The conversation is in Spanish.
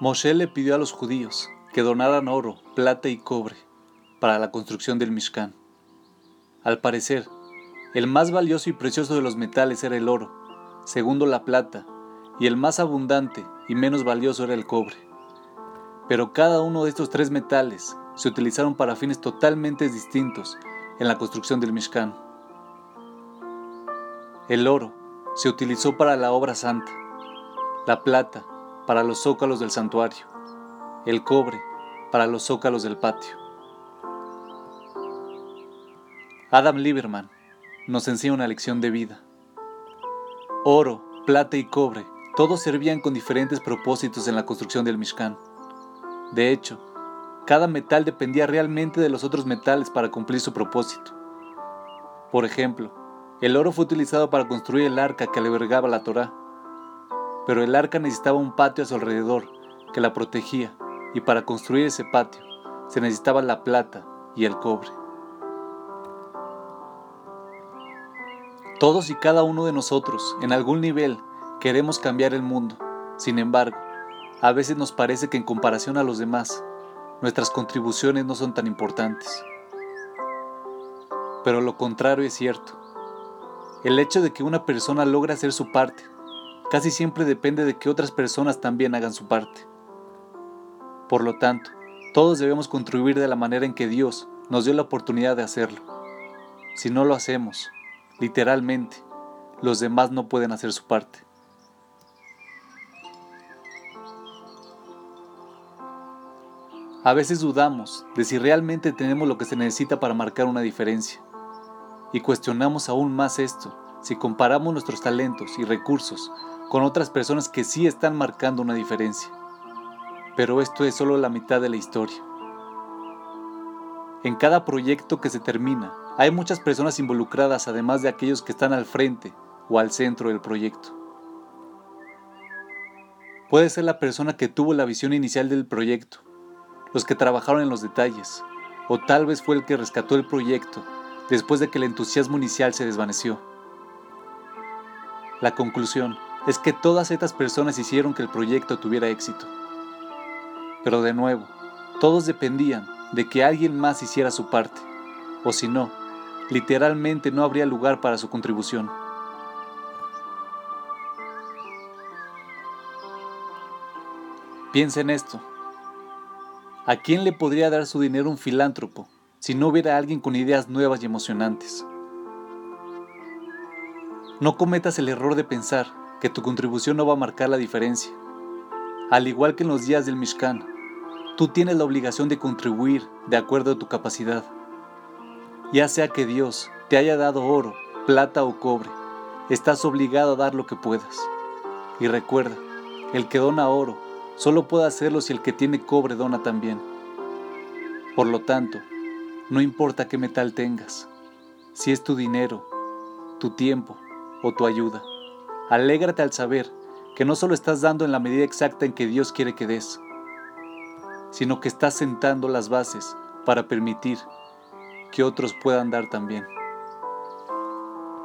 Moshe le pidió a los judíos que donaran oro, plata y cobre para la construcción del Mishkan. Al parecer, el más valioso y precioso de los metales era el oro, segundo la plata, y el más abundante y menos valioso era el cobre. Pero cada uno de estos tres metales se utilizaron para fines totalmente distintos en la construcción del Mishkan. El oro se utilizó para la obra santa, la plata para los zócalos del santuario, el cobre para los zócalos del patio. Adam Lieberman nos enseña una lección de vida. Oro, plata y cobre, todos servían con diferentes propósitos en la construcción del Mishkan. De hecho, cada metal dependía realmente de los otros metales para cumplir su propósito. Por ejemplo, el oro fue utilizado para construir el arca que albergaba la Torá, pero el arca necesitaba un patio a su alrededor que la protegía, y para construir ese patio se necesitaba la plata y el cobre. Todos y cada uno de nosotros, en algún nivel, queremos cambiar el mundo. Sin embargo, a veces nos parece que en comparación a los demás, nuestras contribuciones no son tan importantes. Pero lo contrario es cierto. El hecho de que una persona logre hacer su parte casi siempre depende de que otras personas también hagan su parte. Por lo tanto, todos debemos contribuir de la manera en que Dios nos dio la oportunidad de hacerlo. Si no lo hacemos, literalmente, los demás no pueden hacer su parte. A veces dudamos de si realmente tenemos lo que se necesita para marcar una diferencia. Y cuestionamos aún más esto si comparamos nuestros talentos y recursos con otras personas que sí están marcando una diferencia pero esto es solo la mitad de la historia. En cada proyecto que se termina, hay muchas personas involucradas además de aquellos que están al frente o al centro del proyecto. Puede ser la persona que tuvo la visión inicial del proyecto, los que trabajaron en los detalles, o tal vez fue el que rescató el proyecto después de que el entusiasmo inicial se desvaneció. La conclusión es que todas estas personas hicieron que el proyecto tuviera éxito. Pero de nuevo, todos dependían de que alguien más hiciera su parte, o si no, literalmente no habría lugar para su contribución. Piensa en esto. ¿A quién le podría dar su dinero un filántropo si no hubiera alguien con ideas nuevas y emocionantes? No cometas el error de pensar que tu contribución no va a marcar la diferencia. Al igual que en los días del Mishkan, tú tienes la obligación de contribuir de acuerdo a tu capacidad. Ya sea que Dios te haya dado oro, plata o cobre, estás obligado a dar lo que puedas. Y recuerda, el que dona oro solo puede hacerlo si el que tiene cobre dona también. Por lo tanto, no importa qué metal tengas, si es tu dinero, tu tiempo o tu ayuda, alégrate al saber que no solo estás dando en la medida exacta en que Dios quiere que des, sino que estás sentando las bases para permitir que otros puedan dar también.